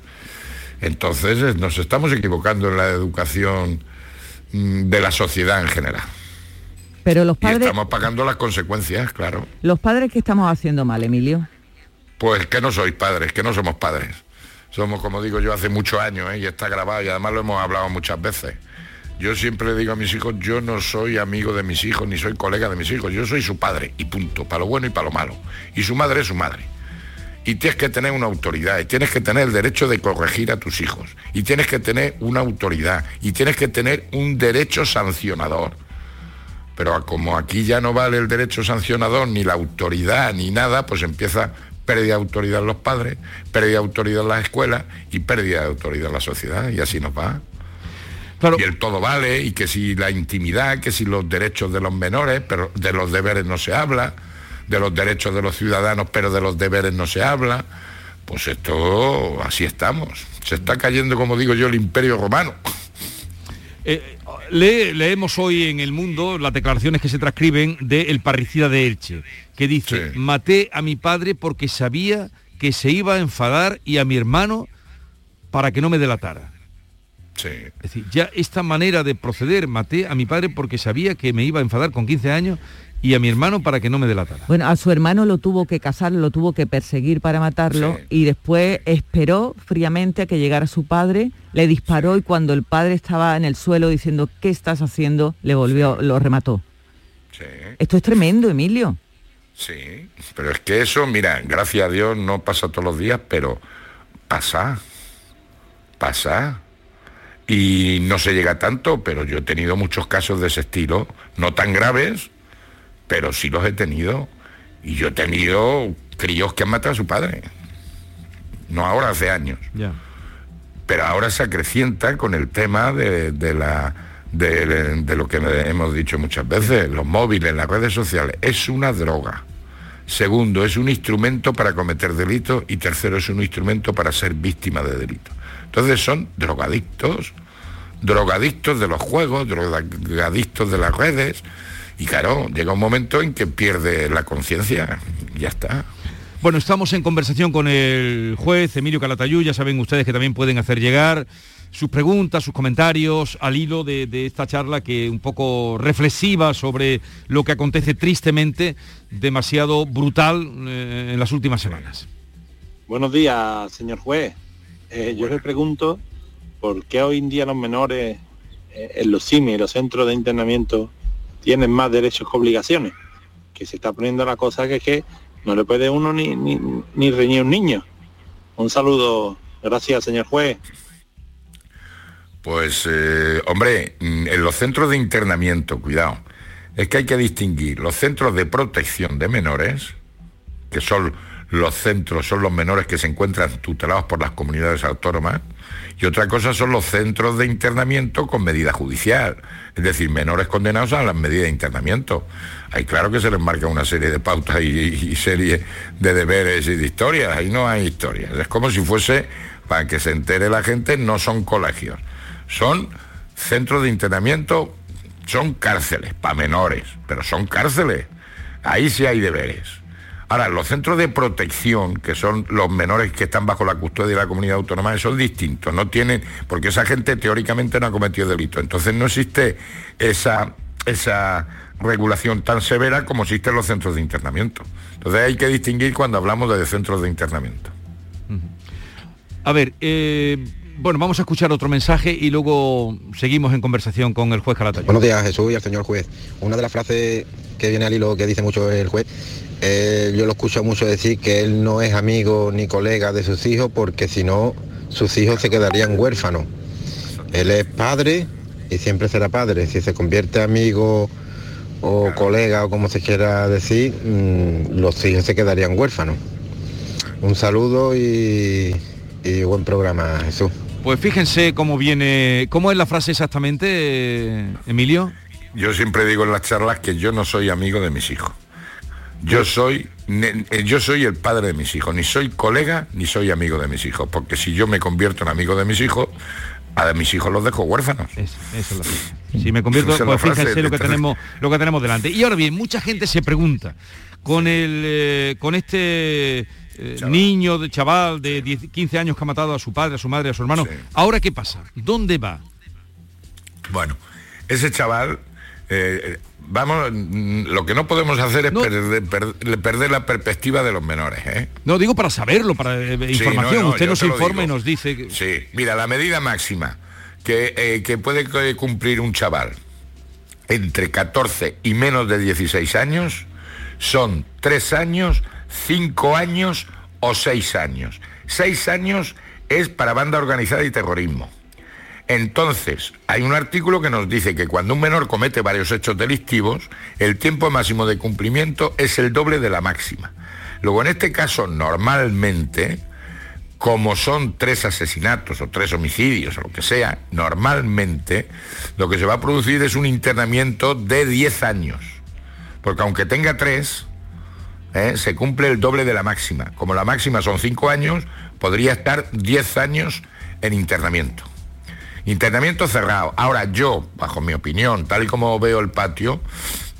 Entonces eh, nos estamos equivocando en la educación mm, de la sociedad en general. Pero los Y padres, estamos pagando las consecuencias, claro. los padres que estamos haciendo mal, Emilio. Pues que no sois padres, que no somos padres. Somos, como digo yo, hace muchos años, ¿eh? y está grabado, y además lo hemos hablado muchas veces. Yo siempre le digo a mis hijos, yo no soy amigo de mis hijos, ni soy colega de mis hijos, yo soy su padre, y punto, para lo bueno y para lo malo. Y su madre es su madre. Y tienes que tener una autoridad, y tienes que tener el derecho de corregir a tus hijos, y tienes que tener una autoridad, y tienes que tener un derecho sancionador. Pero como aquí ya no vale el derecho sancionador, ni la autoridad, ni nada, pues empieza pérdida de autoridad en los padres, pérdida de autoridad en las escuelas y pérdida de autoridad en la sociedad. Y así nos va. Y el todo vale, y que si la intimidad, que si los derechos de los menores, pero de los deberes no se habla, de los derechos de los ciudadanos, pero de los deberes no se habla. Pues esto, así estamos. Se está cayendo, como digo yo, el imperio romano. Eh, le- leemos hoy en El Mundo las declaraciones que se transcriben del parricida de Elche, que dice, maté a mi padre porque sabía que se iba a enfadar y a mi hermano para que no me delatara. Es decir, ya esta manera de proceder, maté a mi padre porque sabía que me iba a enfadar con 15 años y a mi hermano para que no me delatara. Bueno, a su hermano lo tuvo que casar, lo tuvo que perseguir para matarlo y después esperó fríamente a que llegara su padre, le disparó y cuando el padre estaba en el suelo diciendo ¿qué estás haciendo? le volvió, lo remató. Esto es tremendo, Emilio. Sí, pero es que eso, mira, gracias a Dios no pasa todos los días, pero pasa, pasa. Y no se llega tanto, pero yo he tenido muchos casos de ese estilo, no tan graves, pero sí los he tenido. Y yo he tenido críos que han matado a su padre. No ahora, hace años. Pero ahora se acrecienta con el tema de, de la, de, de lo que hemos dicho muchas veces, los móviles, las redes sociales. Es una droga. Segundo, es un instrumento para cometer delitos. Y tercero, es un instrumento para ser víctima de delitos. Entonces son drogadictos, drogadictos de los juegos, drogadictos de las redes. Y claro, llega un momento en que pierde la conciencia. y Ya está. Bueno, estamos en conversación con el juez Emilio Calatayud, ya saben ustedes que también pueden hacer llegar sus preguntas, sus comentarios al hilo de, de esta charla que un poco reflexiva sobre lo que acontece tristemente, demasiado brutal eh, en las últimas semanas. Buenos días, señor juez. Eh, yo le pregunto por qué hoy en día los menores eh, en los CIMI, los centros de internamiento, tienen más derechos que obligaciones. Que se está poniendo la cosa que es que no le puede uno ni, ni, ni reñir un niño. Un saludo. Gracias, señor juez. Pues, eh, hombre, mm, en los centros de internamiento, cuidado, es que hay que distinguir los centros de protección de menores, que son los centros, son los menores que se encuentran tutelados por las comunidades autónomas, y otra cosa son los centros de internamiento con medida judicial, es decir, menores condenados a las medidas de internamiento. Ahí claro que se les marca una serie de pautas y, y serie de deberes y de historias, ahí no hay historias, es como si fuese, para que se entere la gente, no son colegios son centros de internamiento, son cárceles para menores, pero son cárceles. Ahí sí hay deberes. Ahora, los centros de protección, que son los menores que están bajo la custodia de la comunidad autónoma, son distintos, no tienen, porque esa gente teóricamente no ha cometido delito. Entonces no existe esa, esa regulación tan severa como existen los centros de internamiento. Entonces hay que distinguir cuando hablamos de centros de internamiento. A ver, eh, bueno, vamos a escuchar otro mensaje y luego seguimos en conversación con el juez Calatayud. Buenos días, Jesús y al señor juez. Una de las frases que viene al hilo que dice mucho el juez, eh, yo lo escucho mucho decir que él no es amigo ni colega de sus hijos porque si no, sus hijos se quedarían huérfanos. Él es padre y siempre será padre. Si se convierte amigo o colega o como se quiera decir, mm, los hijos se quedarían huérfanos. Un saludo y, y buen programa, Jesús. Pues fíjense cómo viene, cómo es la frase exactamente, Emilio. Yo siempre digo en las charlas que yo no soy amigo de mis hijos. Yo soy, eh, yo soy el padre de mis hijos, ni soy colega ni soy amigo de mis hijos, porque si yo me convierto en amigo de mis hijos, a mis hijos los dejo huérfanos. Eso es la. Si me convierto, pues fíjense lo que tenemos, lo que tenemos delante. Y ahora bien, mucha gente se pregunta con el, eh, con este eh, niño, de chaval de 10, 15 años que ha matado a su padre, a su madre, a su hermano. Ahora qué pasa? ¿Dónde va? Bueno, ese chaval, eh, vamos, lo que no podemos hacer es perder, per- perder la perspectiva de los menores. ¿eh? No digo para saberlo, para eh, Sí, información. no, no, Usted nos informa y nos dice que Sí, mira, la medida máxima que, eh, que puede cumplir un chaval entre 14 y menos de 16 años son 3 años, 5 años o 6 años. 6 años es para banda organizada y terrorismo. Entonces, hay un artículo que nos dice que cuando un menor comete varios hechos delictivos, el tiempo máximo de cumplimiento es el doble de la máxima. Luego, en este caso, normalmente, como son tres asesinatos o tres homicidios o lo que sea, normalmente lo que se va a producir es un internamiento de 10 años. Porque aunque tenga tres, ¿eh? se cumple el doble de la máxima. Como la máxima son 5 años, podría estar 10 años en internamiento. Internamiento cerrado. Ahora yo, bajo mi opinión, tal y como veo el patio,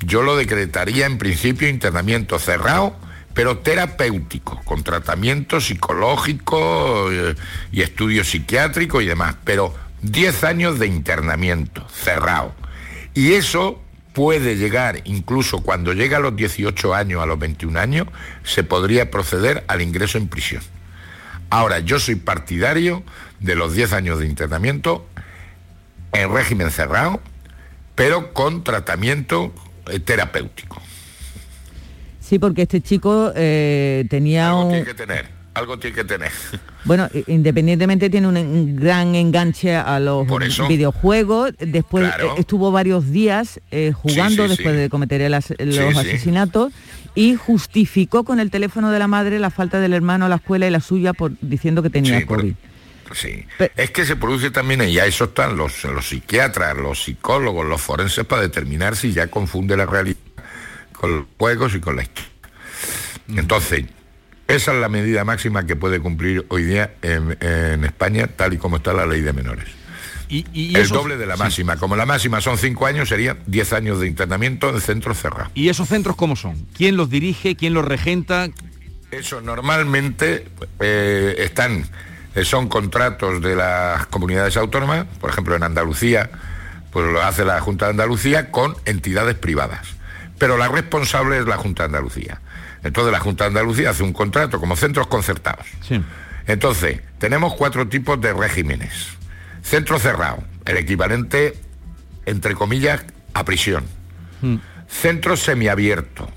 yo lo decretaría en principio internamiento cerrado, pero terapéutico, con tratamiento psicológico eh, y estudios psiquiátricos y demás. Pero 10 años de internamiento cerrado. Y eso puede llegar, incluso cuando llega a los 18 años, a los 21 años, se podría proceder al ingreso en prisión. Ahora, yo soy partidario de los 10 años de internamiento en régimen cerrado, pero con tratamiento eh, terapéutico. Sí, porque este chico eh, tenía Algo un... tiene que tener, algo tiene que tener. Bueno, independientemente tiene un, gran enganche a los videojuegos. Después Claro. eh, estuvo varios días eh, jugando sí, después sí. de cometer el as- los asesinatos y justificó con el teléfono de la madre la falta del hermano a la escuela y la suya por diciendo que tenía por- Sí. Es que se produce también, y a eso están los, los psiquiatras, los psicólogos, los forenses para determinar si ya confunde la realidad con los juegos y con la historia. Entonces, esa es la medida máxima que puede cumplir hoy día en, en España, tal y como está la ley de menores. Y, y el esos- doble de la sí. máxima. Como la máxima son cinco años, sería 10 años de internamiento en centro cerrado. ¿Y esos centros cómo son? ¿Quién los dirige? ¿Quién los regenta? Eso normalmente eh, están, son contratos de las comunidades autónomas, por ejemplo en Andalucía, pues lo hace la Junta de Andalucía con entidades privadas. Pero la responsable es la Junta de Andalucía. Entonces la Junta de Andalucía hace un contrato como centros concertados. Entonces, tenemos cuatro tipos de regímenes. Centro cerrado, el equivalente, entre comillas, a prisión. Centro semiabierto.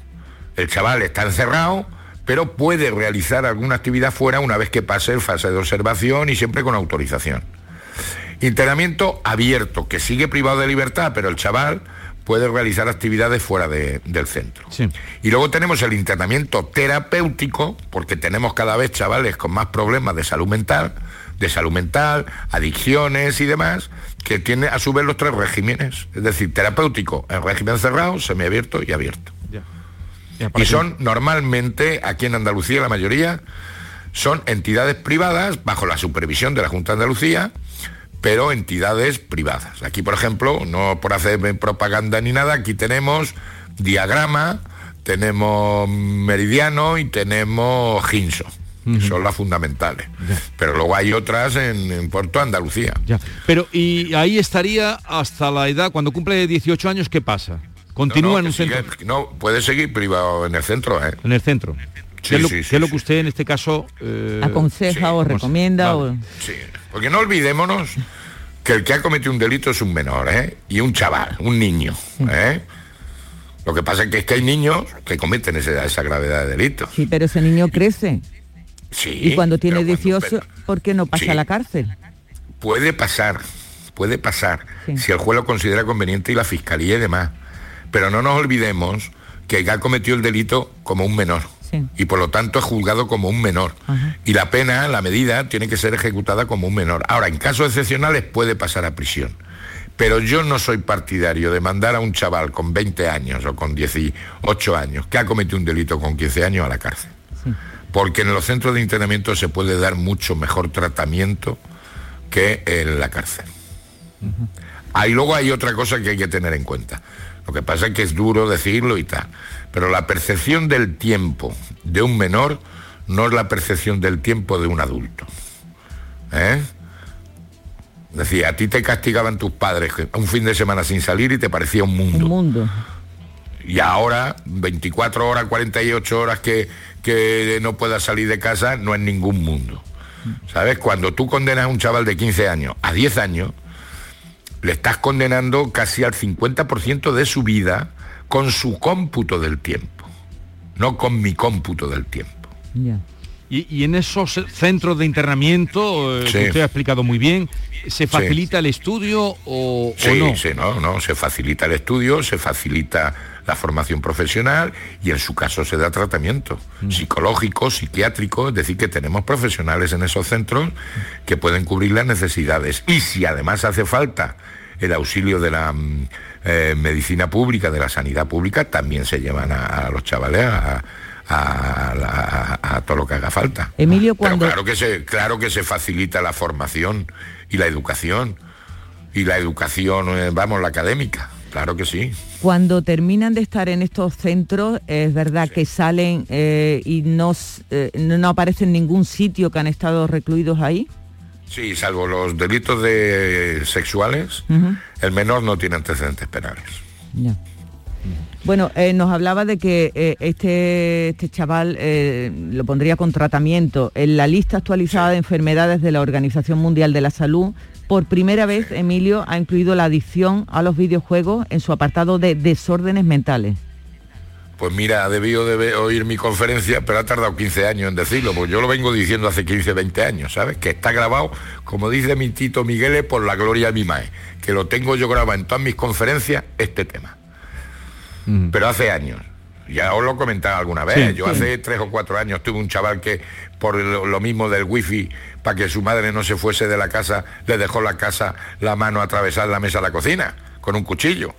El chaval está encerrado, pero puede realizar alguna actividad fuera una vez que pase el fase de observación y siempre con autorización. Internamiento abierto, que sigue privado de libertad, pero el chaval puede realizar actividades fuera de- del centro. Y luego tenemos el internamiento terapéutico, porque tenemos cada vez chavales con más problemas de salud mental, de salud mental, adicciones y demás, que tiene a su vez los tres regímenes. Es decir, terapéutico en régimen cerrado, semiabierto y abierto. Y son normalmente, aquí en Andalucía la mayoría, son entidades privadas bajo la supervisión de la Junta de Andalucía, pero entidades privadas. Aquí, por ejemplo, no por hacer propaganda ni nada, aquí tenemos Diagrama, tenemos Meridiano y tenemos Ginso. que Son las fundamentales. Pero luego hay otras en, en Puerto Andalucía. Ya. Pero y ahí estaría hasta la edad, cuando cumple 18 años, ¿qué pasa? Continúa No, en un centro. no, puede seguir privado en el centro, ¿eh? En el centro. Sí, ¿Qué es lo, sí, qué es lo que usted en este caso eh, Aconseja o recomienda o... Sí, porque no olvidémonos que el que ha cometido un delito es un menor, ¿eh? Y un chaval, un niño, ¿eh? Lo que pasa es que, es que hay niños que cometen esa gravedad de delitos. Sí, pero ese niño crece. Sí, y cuando tiene pero 18, ¿por qué no pasa Sí. a la cárcel? puede pasar, puede pasar, si el juez lo considera conveniente y la fiscalía y demás. Pero no nos olvidemos que ha cometido el delito como un menor. Y por lo tanto es juzgado como un menor. Y la pena, la medida, tiene que ser ejecutada como un menor. Ahora, en casos excepcionales puede pasar a prisión. Pero yo no soy partidario de mandar a un chaval con 20 años o con 18 años que ha cometido un delito con 15 años a la cárcel. Porque en los centros de internamiento se puede dar mucho mejor tratamiento que en la cárcel. Ahí luego hay otra cosa que hay que tener en cuenta. Lo que pasa es que es duro decirlo y tal. Pero la percepción del tiempo de un menor no es la percepción del tiempo de un adulto. ¿Eh? Decir, a ti te castigaban tus padres un fin de semana sin salir y te parecía un mundo. Un mundo. Y ahora, 24 horas, 48 horas que, que no puedas salir de casa, no es ningún mundo. ¿Sabes? Cuando tú condenas a un chaval de 15 años a 10 años, le estás condenando casi al 50% de su vida con su cómputo del tiempo, no con mi cómputo del tiempo. Y, y en esos centros de internamiento, eh, Sí. que usted ha explicado muy bien, ¿se facilita el estudio o, o Sí, no? sí, no, no, se facilita el estudio, se facilita la formación profesional y en su caso se da tratamiento psicológico, psiquiátrico, es decir, que tenemos profesionales en esos centros que pueden cubrir las necesidades. Y si además hace falta el auxilio de la mm, eh, medicina pública, de la sanidad pública, también se llevan a, a los chavales a, todo lo que haga falta. Emilio, Pero cuando... claro que se, claro que se facilita la formación y la educación. y la educación, eh, vamos, la académica. Claro que sí. Cuando terminan de estar en estos centros, es verdad que salen eh, y no, eh, no aparecen en ningún sitio que han estado recluidos ahí. Sí, salvo los delitos de sexuales, el menor no tiene antecedentes penales. Ya. Bueno, eh, nos hablaba de que eh, este, este chaval eh, lo pondría con tratamiento. En la lista actualizada de enfermedades de la Organización Mundial de la Salud, por primera vez, Emilio ha incluido la adicción a los videojuegos en su apartado de desórdenes mentales. Pues mira, ha debido de oír mi conferencia, pero ha tardado 15 años en decirlo, porque yo lo vengo diciendo hace 15, 20 años, ¿sabes? Que está grabado, como dice mi tito Miguel, por la gloria de mi mae, que lo tengo yo grabado en todas mis conferencias, este tema. Pero hace años. Ya os lo he comentado alguna vez. Sí, yo sí. hace tres o cuatro años tuve un chaval que, por lo, lo mismo del wifi, para que su madre no se fuese de la casa, le dejó la casa la mano atravesar la mesa de la cocina, con un cuchillo.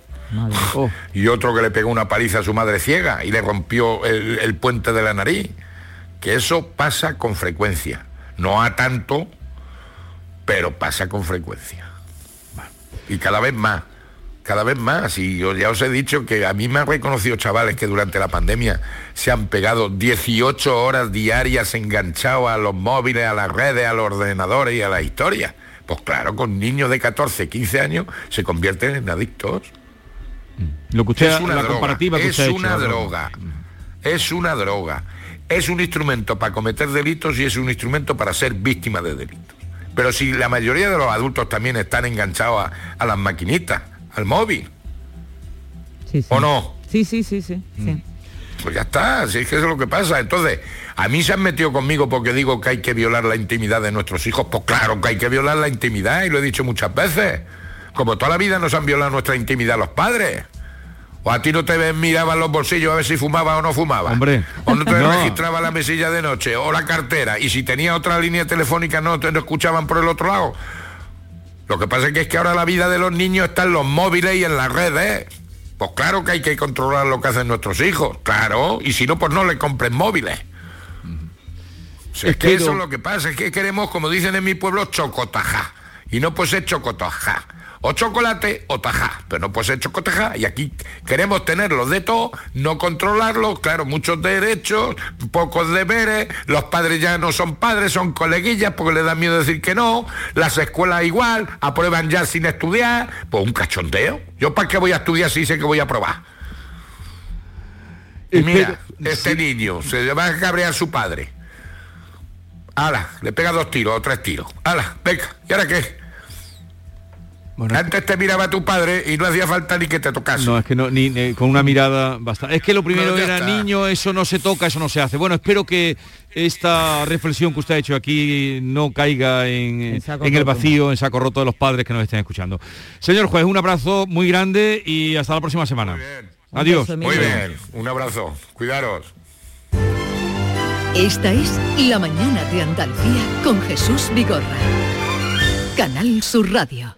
Y otro que le pegó una paliza a su madre ciega y le rompió el, el puente de la nariz. Que eso pasa con frecuencia. No a tanto, pero pasa con frecuencia. Y cada vez más, cada vez más. Y yo ya os he dicho que a mí me han reconocido chavales que durante la pandemia se han pegado 18 horas diarias enganchados a los móviles, a las redes, a los ordenadores y a la historia. Pues claro, con niños de 14, 15 años se convierten en adictos. Lo que usted, es una la droga, comparativa que es usted ha hecho, una droga, es una droga, es un instrumento para cometer delitos y es un instrumento para ser víctima de delitos. Pero si la mayoría de los adultos también están enganchados a, a las maquinitas, al móvil, Sí, sí. ¿o no? Sí, sí, sí, sí. sí. Pues ya está, si es que eso es lo que pasa. Entonces, a mí se han metido conmigo porque digo que hay que violar la intimidad de nuestros hijos. Pues claro que hay que violar la intimidad y lo he dicho muchas veces. Como toda la vida nos han violado nuestra intimidad los padres. O a ti no te miraban los bolsillos a ver si fumaba o no fumaba. Hombre. O no te No. registraba la mesilla de noche o la cartera. Y si tenía otra línea telefónica no te no escuchaban por el otro lado. Lo que pasa es que es que ahora la vida de los niños está en los móviles y en las redes. Pues claro que hay que controlar lo que hacen nuestros hijos, claro. Y si no, pues no le compren móviles. Si es que Espero- eso es lo que pasa, es que queremos, como dicen en mi pueblo, chocotajá. Y no puede ser chocotajá. O chocolate o tajá, pero no puede ser chocotajá. Y aquí queremos tenerlos de todo, no controlarlos, claro, muchos derechos, pocos deberes, los padres ya no son padres, son coleguillas porque les da miedo decir que no, las escuelas igual, aprueban ya sin estudiar, pues un cachondeo. ¿Yo para qué voy a estudiar si sé que voy a aprobar? Y mira, este niño se le va a cabrear su padre. Ala, le pega dos tiros o tres tiros. Ala, venga, ¿y ahora qué? Antes te miraba tu padre y no hacía falta ni que te tocase. No, es que no, ni, ni- con una mirada bastante. Es que lo primero era está. niño, eso no se toca, eso no se hace. Bueno, espero que esta reflexión que usted ha hecho aquí no caiga en, en el vacío, en saco roto de los padres que nos estén escuchando. Señor juez, un abrazo muy grande y hasta la próxima semana. Adiós. Muy bien, un abrazo. Cuidaros. Esta es La mañana de Andalucía con Jesús Vigorra. Canal Sur Radio.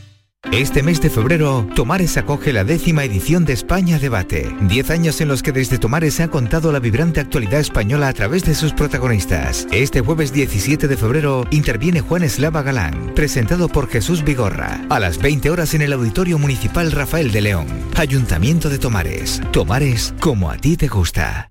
Este mes de febrero, Tomares acoge la décima edición de España Debate. Diez años en los que desde Tomares se ha contado la vibrante actualidad española a través de sus protagonistas. Este jueves 17 de febrero interviene Juan Eslava Galán, presentado por Jesús Vigorra, a las 20 horas en el Auditorio Municipal Rafael de León. Ayuntamiento de Tomares. Tomares como a ti te gusta.